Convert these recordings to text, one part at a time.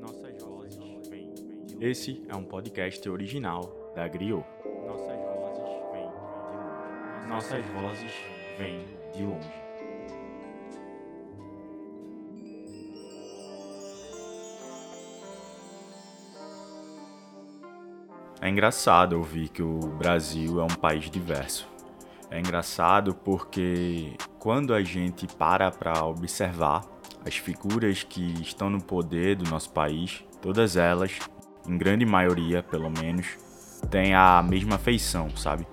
Nossas vozes vêm. Esse é um podcast original da Griot. Nossas vozes vêm de longe. Nossas vozes vêm de longe. É engraçado ouvir que o Brasil é um país diverso. É engraçado porque quando a gente para para observar as figuras que estão no poder do nosso país, todas elas, em grande maioria pelo menos, têm a mesma feição, sabe?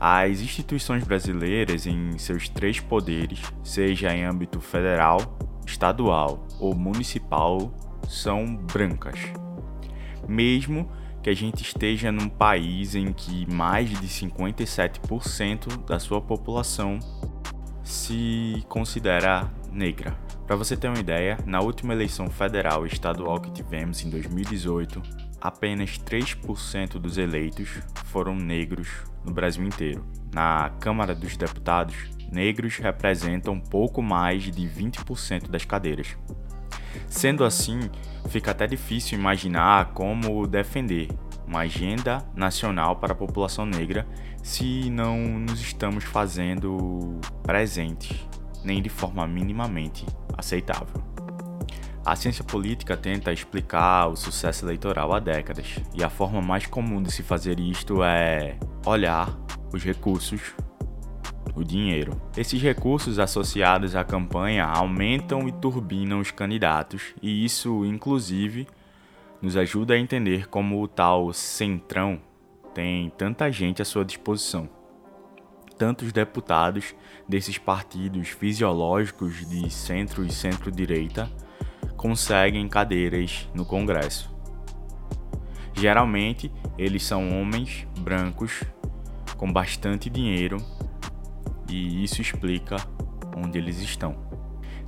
As instituições brasileiras, em seus três poderes, seja em âmbito federal, estadual ou municipal, são brancas. Mesmo que a gente esteja num país em que mais de 57% da sua população se considera negra. Para você ter uma ideia, na última eleição federal e estadual que tivemos em 2018, apenas 3% dos eleitos foram negros no Brasil inteiro. Na Câmara dos Deputados, negros representam pouco mais de 20% das cadeiras. Sendo assim, fica até difícil imaginar como defender uma agenda nacional para a população negra se não nos estamos fazendo presentes, nem de forma minimamente aceitável. A ciência política tenta explicar o sucesso eleitoral há décadas, e a forma mais comum de se fazer isto é olhar os recursos, o dinheiro. Esses recursos associados à campanha aumentam e turbinam os candidatos, e isso, inclusive, nos ajuda a entender como o tal centrão tem tanta gente à sua disposição. Tantos deputados desses partidos fisiológicos de centro e centro-direita conseguem cadeiras no Congresso. Geralmente, eles são homens brancos com bastante dinheiro e isso explica onde eles estão.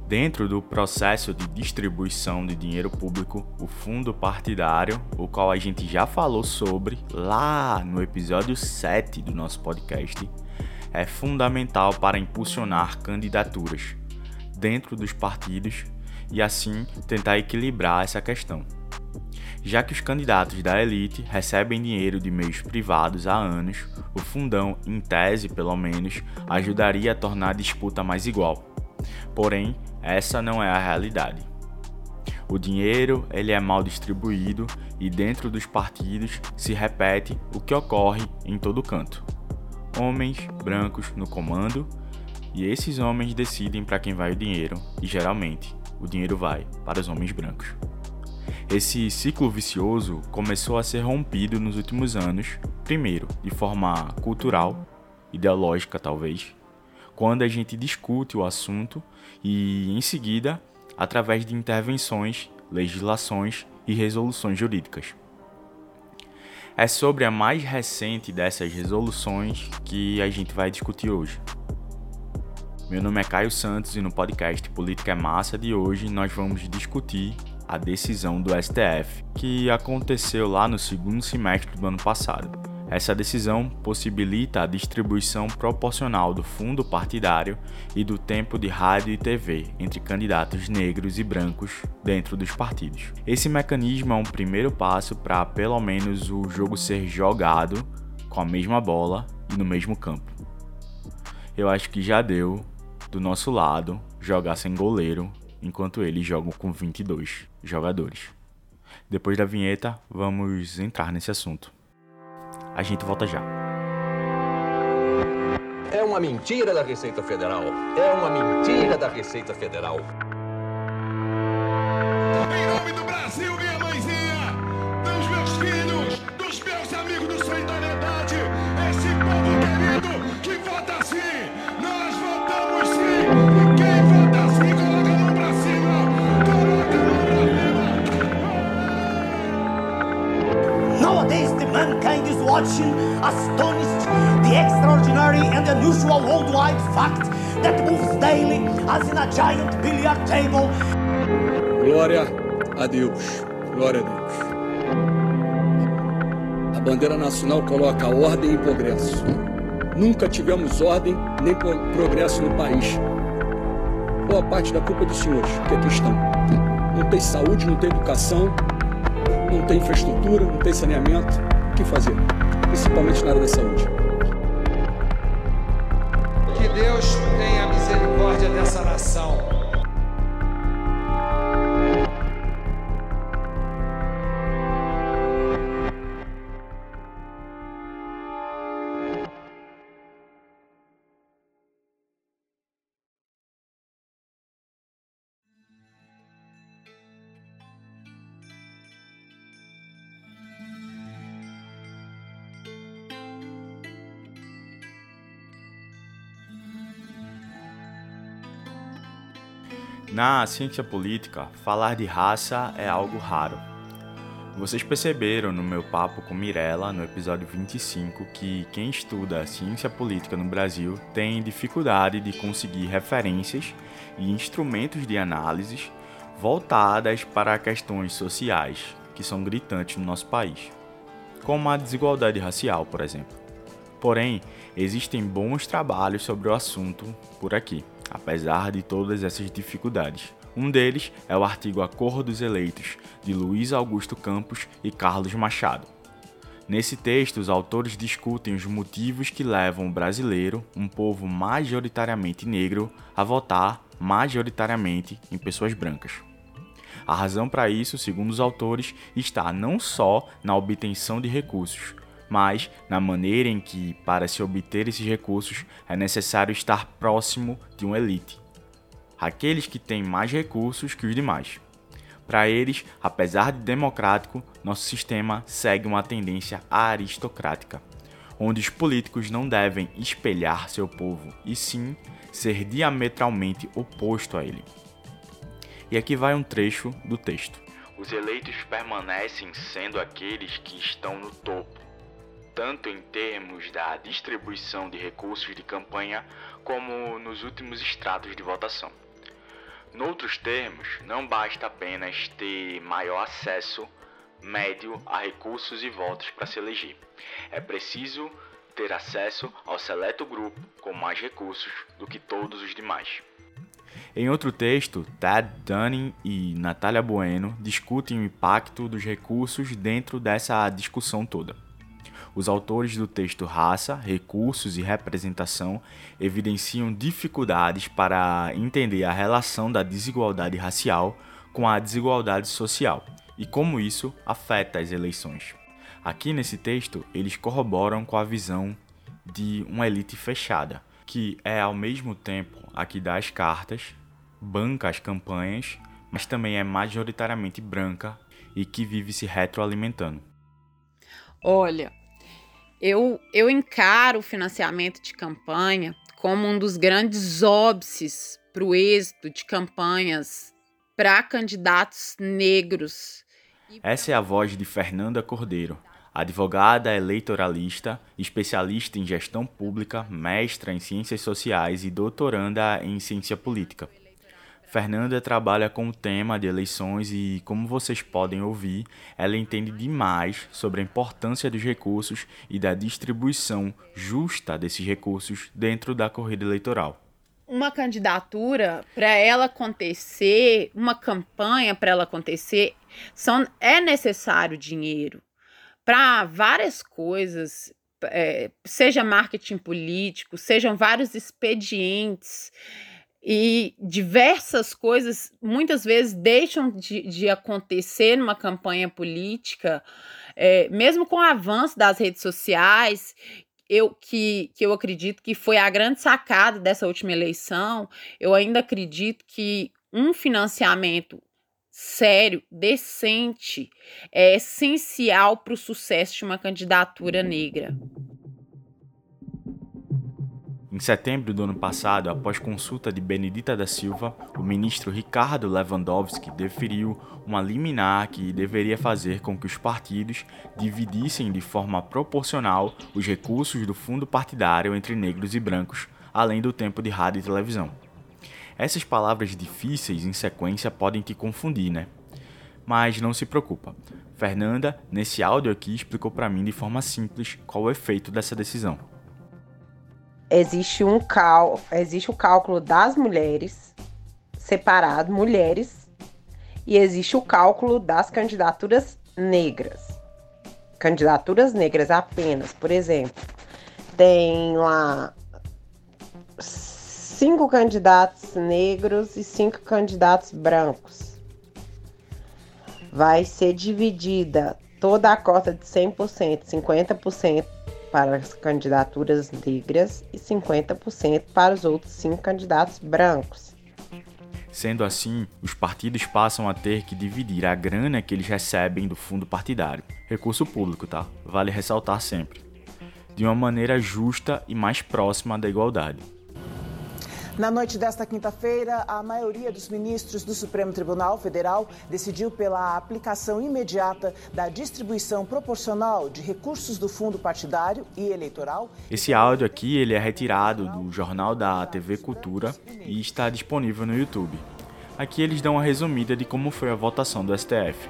Dentro do processo de distribuição de dinheiro público, o fundo partidário, o qual a gente já falou sobre lá no episódio 7 do nosso podcast, é fundamental para impulsionar candidaturas dentro dos partidos e assim tentar equilibrar essa questão. Já que os candidatos da elite recebem dinheiro de meios privados há anos, o fundão, em tese pelo menos, ajudaria a tornar a disputa mais igual. Porém, essa não é a realidade. O dinheiro ele é mal distribuído e dentro dos partidos se repete o que ocorre em todo canto. Homens brancos no comando e esses homens decidem para quem vai o dinheiro e geralmente o dinheiro vai para os homens brancos. Esse ciclo vicioso começou a ser rompido nos últimos anos, primeiro de forma cultural, ideológica talvez, quando a gente discute o assunto e, em seguida, através de intervenções, legislações e resoluções jurídicas. É sobre a mais recente dessas resoluções que a gente vai discutir hoje. Meu nome é Caio Santos e no podcast Política é Massa de hoje nós vamos discutir a decisão do STF, que aconteceu lá no segundo semestre do ano passado. Essa decisão possibilita a distribuição proporcional do fundo partidário e do tempo de rádio e TV entre candidatos negros e brancos dentro dos partidos. Esse mecanismo é um primeiro passo para, pelo menos, o jogo ser jogado com a mesma bola e no mesmo campo. Eu acho que já deu, do nosso lado, jogar sem goleiro, enquanto eles jogam com 22 jogadores. Depois da vinheta, vamos entrar nesse assunto. A gente volta já. É uma mentira da Receita Federal. É uma mentira da Receita Federal. Watching, astonished, the extraordinary and unusual worldwide fact that moves daily as in a giant billiard table. Glória a Deus. Glória a Deus. A bandeira nacional coloca ordem e progresso. Nunca tivemos ordem nem pro- progresso no país. boa parte da culpa é dos senhores que aqui estão. Não tem saúde, não tem educação, não tem infraestrutura, não tem saneamento. Que fazer? Principalmente na área da saúde. Que Deus tenha misericórdia dessa nação. Na ciência política, falar de raça é algo raro. Vocês perceberam no meu papo com Mirella, no episódio 25, que quem estuda ciência política no Brasil tem dificuldade de conseguir referências e instrumentos de análise voltadas para questões sociais que são gritantes no nosso país, como a desigualdade racial, por exemplo. Porém, existem bons trabalhos sobre o assunto por aqui apesar de todas essas dificuldades. Um deles é o artigo A dos Eleitos, de Luiz Augusto Campos e Carlos Machado. Nesse texto, os autores discutem os motivos que levam o brasileiro, um povo majoritariamente negro, a votar majoritariamente em pessoas brancas. A razão para isso, segundo os autores, está não só na obtenção de recursos, mas na maneira em que, para se obter esses recursos, é necessário estar próximo de uma elite, aqueles que têm mais recursos que os demais. Para eles, apesar de democrático, nosso sistema segue uma tendência aristocrática, onde os políticos não devem espelhar seu povo, e sim ser diametralmente oposto a ele. E aqui vai um trecho do texto. Os eleitos permanecem sendo aqueles que estão no topo, tanto em termos da distribuição de recursos de campanha como nos últimos estratos de votação. Noutros termos, não basta apenas ter maior acesso médio a recursos e votos para se eleger. É preciso ter acesso ao seleto grupo com mais recursos do que todos os demais. Em outro texto, Ted Dunning e Natália Bueno discutem o impacto dos recursos dentro dessa discussão toda. Os autores do texto Raça, Recursos e Representação evidenciam dificuldades para entender a relação da desigualdade racial com a desigualdade social e como isso afeta as eleições. Aqui nesse texto, eles corroboram com a visão de uma elite fechada, que é ao mesmo tempo a que dá as cartas, banca as campanhas, mas também é majoritariamente branca e que vive se retroalimentando. Olha, eu, eu encaro o financiamento de campanha como um dos grandes óbices para o êxito de campanhas para candidatos negros. Essa é a voz de Fernanda Cordeiro, advogada eleitoralista, especialista em gestão pública, mestra em ciências sociais e doutoranda em ciência política. Fernanda trabalha com o tema de eleições e, como vocês podem ouvir, ela entende demais sobre a importância dos recursos e da distribuição justa desses recursos dentro da corrida eleitoral. Uma candidatura, para ela acontecer, uma campanha para ela acontecer, são, é necessário dinheiro para várias coisas, é, seja marketing político, sejam vários expedientes e diversas coisas muitas vezes deixam de, de acontecer numa campanha política, é, mesmo com o avanço das redes sociais, eu que, que eu acredito que foi a grande sacada dessa última eleição, eu ainda acredito que um financiamento sério, decente, é essencial para o sucesso de uma candidatura negra. Em setembro do ano passado, após consulta de Benedita da Silva, o ministro Ricardo Lewandowski deferiu uma liminar que deveria fazer com que os partidos dividissem de forma proporcional os recursos do fundo partidário entre negros e brancos, além do tempo de rádio e televisão. Essas palavras difíceis em sequência podem te confundir, né? Mas não se preocupa. Fernanda, nesse áudio aqui, explicou para mim de forma simples qual o efeito dessa decisão existe um cal, existe o cálculo das mulheres separado mulheres e existe o cálculo das candidaturas negras. Candidaturas negras apenas, por exemplo, tem lá cinco candidatos negros e cinco candidatos brancos. Vai ser dividida toda a cota de 100%, 50% para as candidaturas negras e 50% para os outros cinco candidatos brancos. Sendo assim, os partidos passam a ter que dividir a grana que eles recebem do fundo partidário, recurso público, tá? Vale ressaltar sempre, de uma maneira justa e mais próxima da igualdade. Na noite desta quinta-feira, a maioria dos ministros do Supremo Tribunal Federal decidiu pela aplicação imediata da distribuição proporcional de recursos do fundo partidário e eleitoral. Esse áudio aqui ele é retirado do jornal da TV Cultura e está disponível no YouTube. Aqui eles dão uma resumida de como foi a votação do STF.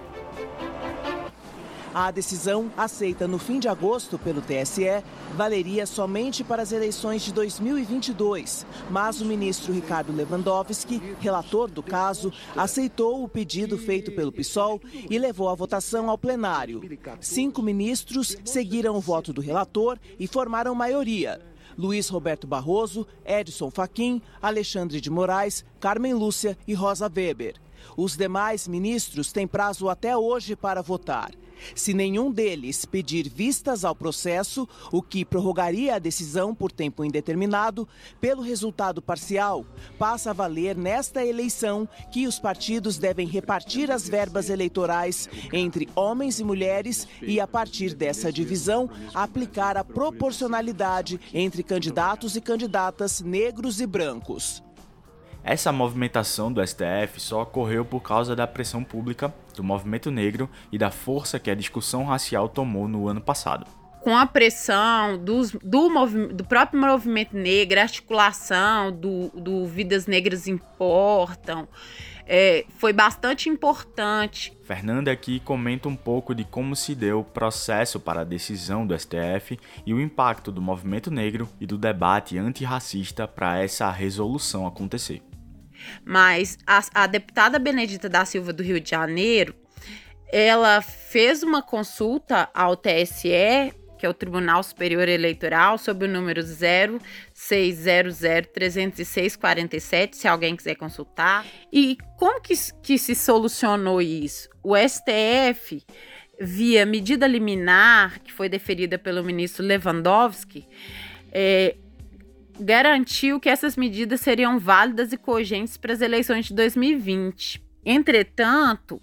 A decisão, aceita no fim de agosto pelo TSE, valeria somente para as eleições de 2022. Mas o ministro Ricardo Lewandowski, relator do caso, aceitou o pedido feito pelo PSOL e levou a votação ao plenário. Cinco ministros seguiram o voto do relator e formaram maioria. Luiz Roberto Barroso, Edson Fachin, Alexandre de Moraes, Carmen Lúcia e Rosa Weber. Os demais ministros têm prazo até hoje para votar. Se nenhum deles pedir vistas ao processo, o que prorrogaria a decisão por tempo indeterminado, pelo resultado parcial, passa a valer nesta eleição que os partidos devem repartir as verbas eleitorais entre homens e mulheres e, a partir dessa divisão, aplicar a proporcionalidade entre candidatos e candidatas negros e brancos. Essa movimentação do STF só ocorreu por causa da pressão pública do movimento negro e da força que a discussão racial tomou no ano passado. Com a pressão dos, do, do próprio movimento negro, a articulação do, do Vidas Negras Importam, é, foi bastante importante. Fernanda aqui comenta um pouco de como se deu o processo para a decisão do STF e o impacto do movimento negro e do debate antirracista para essa resolução acontecer. Mas a, a deputada Benedita da Silva do Rio de Janeiro, ela fez uma consulta ao TSE, que é o Tribunal Superior Eleitoral, sob o número 0600-306-47, se alguém quiser consultar. E como que, que se solucionou isso? O STF, via medida liminar, que foi deferida pelo ministro Lewandowski, é, garantiu que essas medidas seriam válidas e cogentes para as eleições de 2020. Entretanto,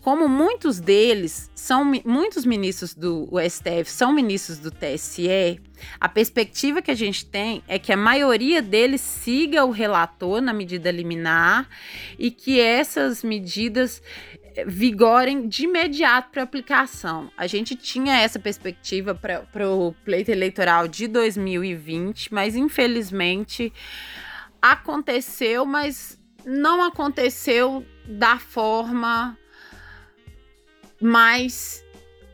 como muitos deles são muitos ministros do STF são ministros do TSE, a perspectiva que a gente tem é que a maioria deles siga o relator na medida liminar e que essas medidas vigorem de imediato para aplicação. A gente tinha essa perspectiva para o pleito eleitoral de 2020, mas infelizmente aconteceu, mas não aconteceu da forma mais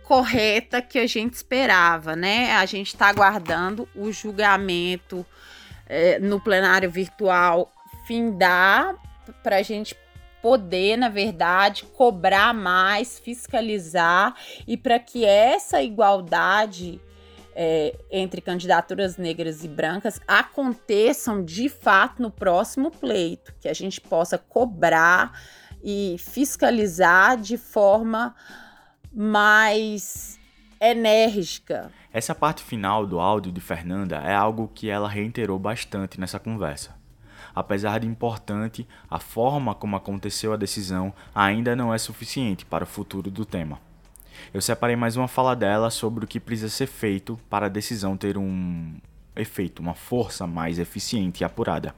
correta que a gente esperava, né? A gente está aguardando o julgamento é, no plenário virtual findar para a gente poder, na verdade, cobrar mais, fiscalizar e para que essa igualdade é, entre candidaturas negras e brancas aconteçam de fato no próximo pleito, que a gente possa cobrar e fiscalizar de forma mais enérgica. Essa parte final do áudio de Fernanda é algo que ela reiterou bastante nessa conversa. Apesar de importante, a forma como aconteceu a decisão ainda não é suficiente para o futuro do tema. Eu separei mais uma fala dela sobre o que precisa ser feito para a decisão ter um efeito, uma força mais eficiente e apurada.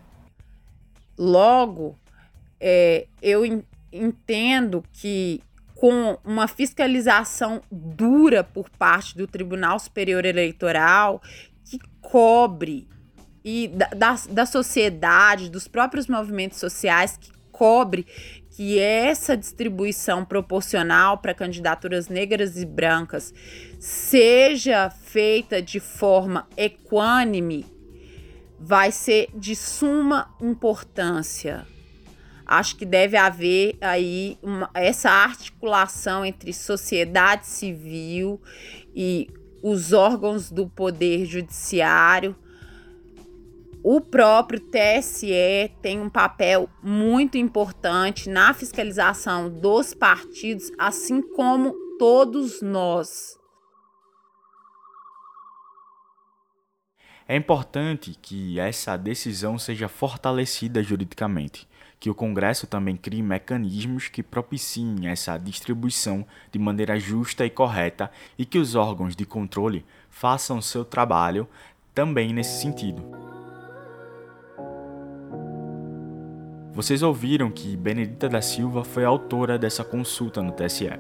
Logo, é, eu entendo que com uma fiscalização dura por parte do Tribunal Superior Eleitoral que cobre e da, da, da sociedade, dos próprios movimentos sociais que cobre que essa distribuição proporcional para candidaturas negras e brancas seja feita de forma equânime vai ser de suma importância. acho que deve haver aí uma, essa articulação entre sociedade civil e os órgãos do poder judiciário. O próprio TSE tem um papel muito importante na fiscalização dos partidos, assim como todos nós. É importante que essa decisão seja fortalecida juridicamente, que o Congresso também crie mecanismos que propiciem essa distribuição de maneira justa e correta e que os órgãos de controle façam seu trabalho também nesse sentido. Vocês ouviram que Benedita da Silva foi autora dessa consulta no TSE.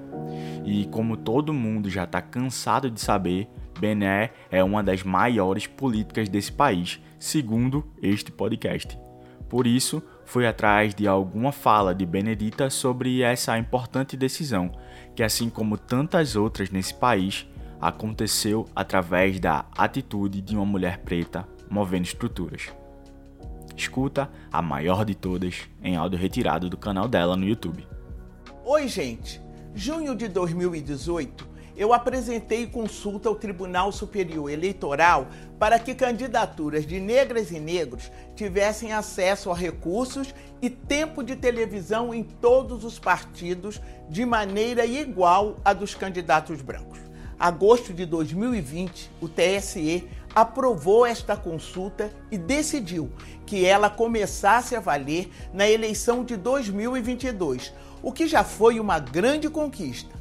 E como todo mundo já está cansado de saber, Bené é uma das maiores políticas desse país, segundo este podcast. Por isso, foi atrás de alguma fala de Benedita sobre essa importante decisão, que assim como tantas outras nesse país, aconteceu através da atitude de uma mulher preta movendo estruturas. Escuta a maior de todas em áudio retirado do canal dela no YouTube. Oi, gente. Junho de 2018, eu apresentei consulta ao Tribunal Superior Eleitoral para que candidaturas de negras e negros tivessem acesso a recursos e tempo de televisão em todos os partidos de maneira igual à dos candidatos brancos. Agosto de 2020, o TSE aprovou esta consulta e decidiu que ela começasse a valer na eleição de 2022, o que já foi uma grande conquista.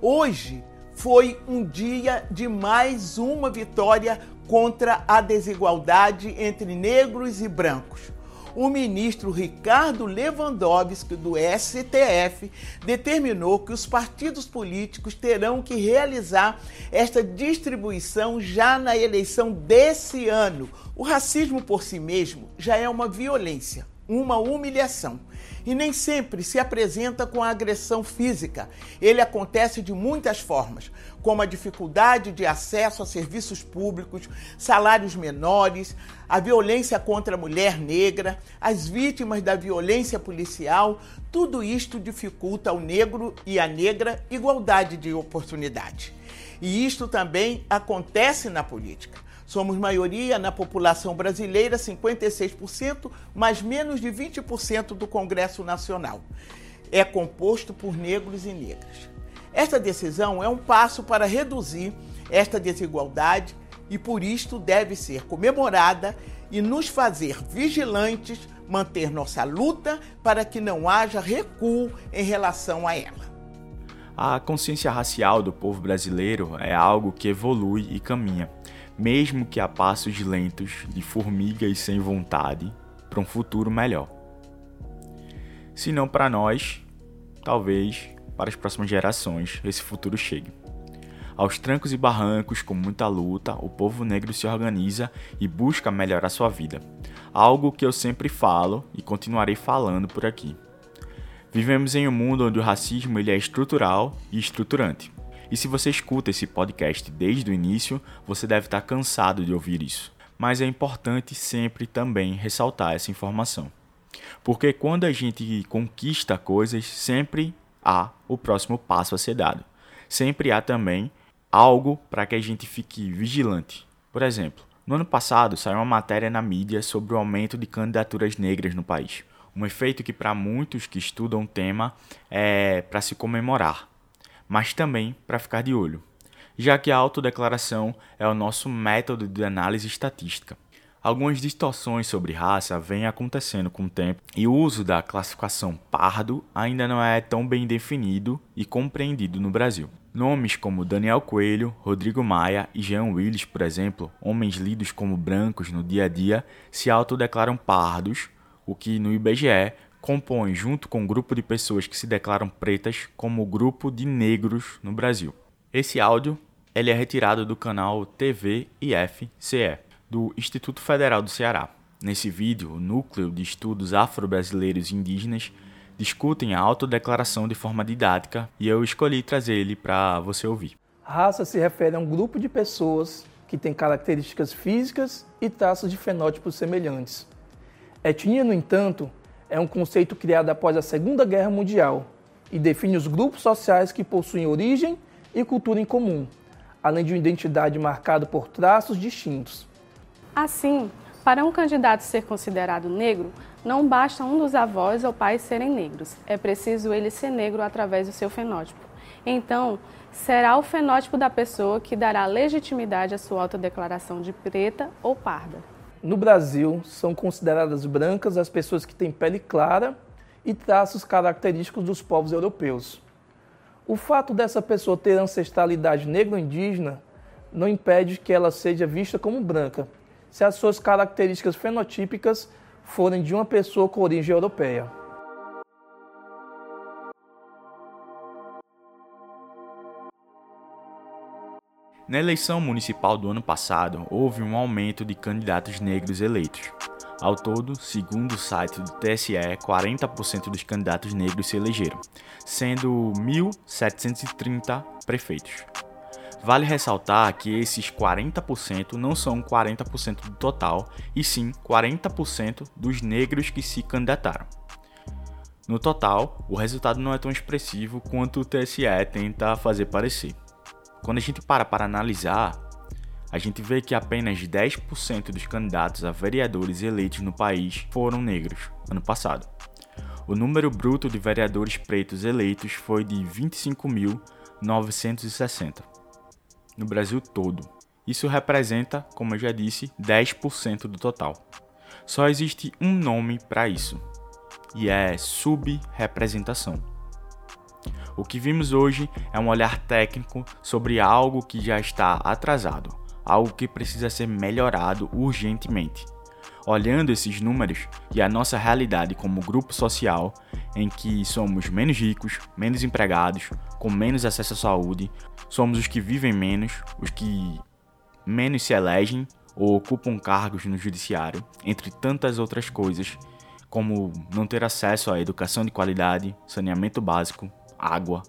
Hoje, foi um dia de mais uma vitória contra a desigualdade entre negros e brancos. O ministro Ricardo Lewandowski, do STF, determinou que os partidos políticos terão que realizar esta distribuição já na eleição desse ano. O racismo por si mesmo já é uma violência, uma humilhação e nem sempre se apresenta com agressão física. Ele acontece de muitas formas, como a dificuldade de acesso a serviços públicos, salários menores, a violência contra a mulher negra, as vítimas da violência policial. Tudo isto dificulta ao negro e à negra igualdade de oportunidade. E isto também acontece na política. Somos maioria na população brasileira, 56%, mas menos de 20% do Congresso Nacional. É composto por negros e negras. Esta decisão é um passo para reduzir esta desigualdade e por isto deve ser comemorada e nos fazer vigilantes, manter nossa luta para que não haja recuo em relação a ela. A consciência racial do povo brasileiro é algo que evolui e caminha mesmo que a passos lentos de formigas sem vontade, para um futuro melhor. Se não para nós, talvez para as próximas gerações esse futuro chegue. Aos trancos e barrancos, com muita luta, o povo negro se organiza e busca melhorar sua vida. Algo que eu sempre falo e continuarei falando por aqui. Vivemos em um mundo onde o racismo ele é estrutural e estruturante. E se você escuta esse podcast desde o início, você deve estar cansado de ouvir isso. Mas é importante sempre também ressaltar essa informação. Porque quando a gente conquista coisas, sempre há o próximo passo a ser dado. Sempre há também algo para que a gente fique vigilante. Por exemplo, no ano passado saiu uma matéria na mídia sobre o aumento de candidaturas negras no país. Um efeito que, para muitos que estudam o tema, é para se comemorar mas também para ficar de olho, já que a autodeclaração é o nosso método de análise estatística. Algumas distorções sobre raça vêm acontecendo com o tempo e o uso da classificação pardo ainda não é tão bem definido e compreendido no Brasil. Nomes como Daniel Coelho, Rodrigo Maia e Jean Willis, por exemplo, homens lidos como brancos no dia a dia, se autodeclaram pardos, o que no IBGE compõe, junto com um grupo de pessoas que se declaram pretas, como o grupo de negros no Brasil. Esse áudio ele é retirado do canal TV IFCE, do Instituto Federal do Ceará. Nesse vídeo, o Núcleo de Estudos Afro-Brasileiros e Indígenas discutem a autodeclaração de forma didática e eu escolhi trazer ele para você ouvir. Raça se refere a um grupo de pessoas que tem características físicas e traços de fenótipos semelhantes. Etnia, no entanto, é um conceito criado após a Segunda Guerra Mundial e define os grupos sociais que possuem origem e cultura em comum, além de uma identidade marcada por traços distintos. Assim, para um candidato ser considerado negro, não basta um dos avós ou pais serem negros, é preciso ele ser negro através do seu fenótipo. Então, será o fenótipo da pessoa que dará legitimidade à sua autodeclaração de preta ou parda. No Brasil, são consideradas brancas as pessoas que têm pele clara e traços característicos dos povos europeus. O fato dessa pessoa ter ancestralidade negro-indígena não impede que ela seja vista como branca, se as suas características fenotípicas forem de uma pessoa com origem europeia. Na eleição municipal do ano passado, houve um aumento de candidatos negros eleitos. Ao todo, segundo o site do TSE, 40% dos candidatos negros se elegeram, sendo 1.730 prefeitos. Vale ressaltar que esses 40% não são 40% do total, e sim 40% dos negros que se candidataram. No total, o resultado não é tão expressivo quanto o TSE tenta fazer parecer. Quando a gente para para analisar, a gente vê que apenas 10% dos candidatos a vereadores eleitos no país foram negros ano passado. O número bruto de vereadores pretos eleitos foi de 25.960 no Brasil todo. Isso representa, como eu já disse, 10% do total. Só existe um nome para isso, e é subrepresentação. O que vimos hoje é um olhar técnico sobre algo que já está atrasado, algo que precisa ser melhorado urgentemente. Olhando esses números e a nossa realidade como grupo social, em que somos menos ricos, menos empregados, com menos acesso à saúde, somos os que vivem menos, os que menos se elegem ou ocupam cargos no judiciário, entre tantas outras coisas, como não ter acesso à educação de qualidade, saneamento básico, água.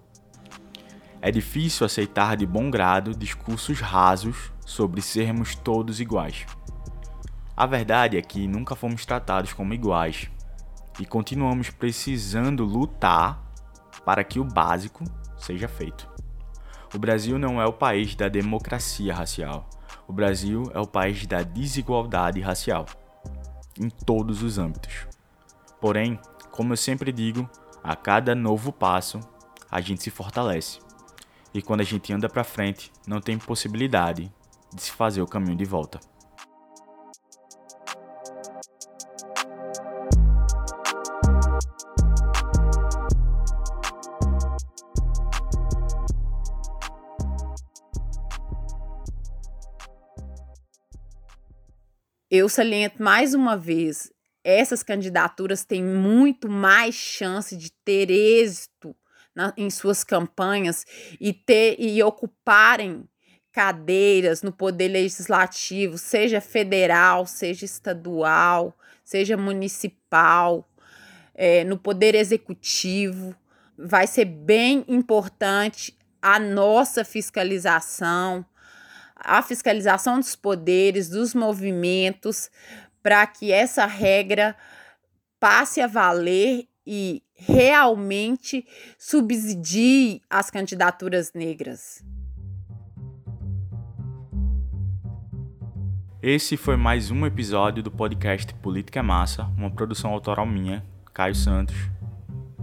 É difícil aceitar de bom grado discursos rasos sobre sermos todos iguais. A verdade é que nunca fomos tratados como iguais e continuamos precisando lutar para que o básico seja feito. O Brasil não é o país da democracia racial. O Brasil é o país da desigualdade racial, em todos os âmbitos. Porém, como eu sempre digo, a cada novo passo a gente se fortalece. E quando a gente anda para frente, não tem possibilidade de se fazer o caminho de volta. Eu saliento mais uma vez, essas candidaturas têm muito mais chance de ter êxito na, em suas campanhas e ter e ocuparem cadeiras no poder legislativo, seja federal, seja estadual, seja municipal, é, no poder executivo. Vai ser bem importante a nossa fiscalização, a fiscalização dos poderes, dos movimentos, para que essa regra passe a valer e realmente subsidie as candidaturas negras. Esse foi mais um episódio do podcast Política é Massa, uma produção autoral minha, Caio Santos,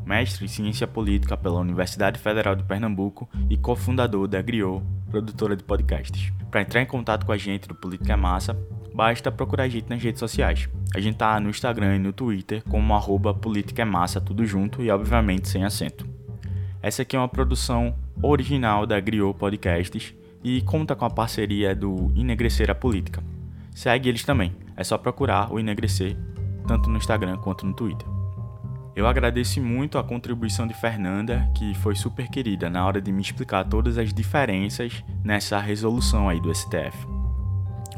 mestre em Ciência Política pela Universidade Federal de Pernambuco e cofundador da Griot, produtora de podcasts. Para entrar em contato com a gente do Política é Massa, basta procurar a gente nas redes sociais. A gente tá no Instagram e no Twitter como arroba Política é Massa, tudo junto e obviamente sem acento. Essa aqui é uma produção original da Griot Podcasts e conta com a parceria do Enegrecer a Política. Segue eles também, é só procurar o Enegrecer, tanto no Instagram quanto no Twitter. Eu agradeço muito a contribuição de Fernanda, que foi super querida na hora de me explicar todas as diferenças nessa resolução aí do STF.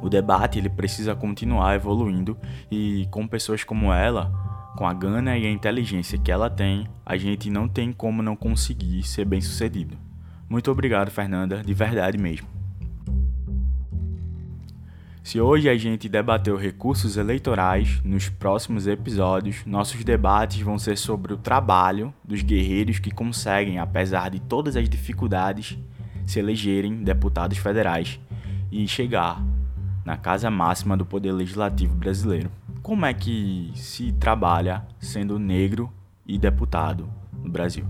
O debate ele precisa continuar evoluindo e com pessoas como ela, com a gana e a inteligência que ela tem, a gente não tem como não conseguir ser bem-sucedido. Muito obrigado, Fernanda, de verdade mesmo. Se hoje a gente debateu recursos eleitorais, nos próximos episódios nossos debates vão ser sobre o trabalho dos guerreiros que conseguem, apesar de todas as dificuldades, se elegerem deputados federais e chegar na casa máxima do poder legislativo brasileiro. Como é que se trabalha sendo negro e deputado no Brasil?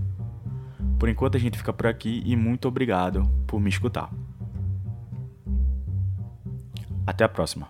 Por enquanto a gente fica por aqui e muito obrigado por me escutar. Até a próxima.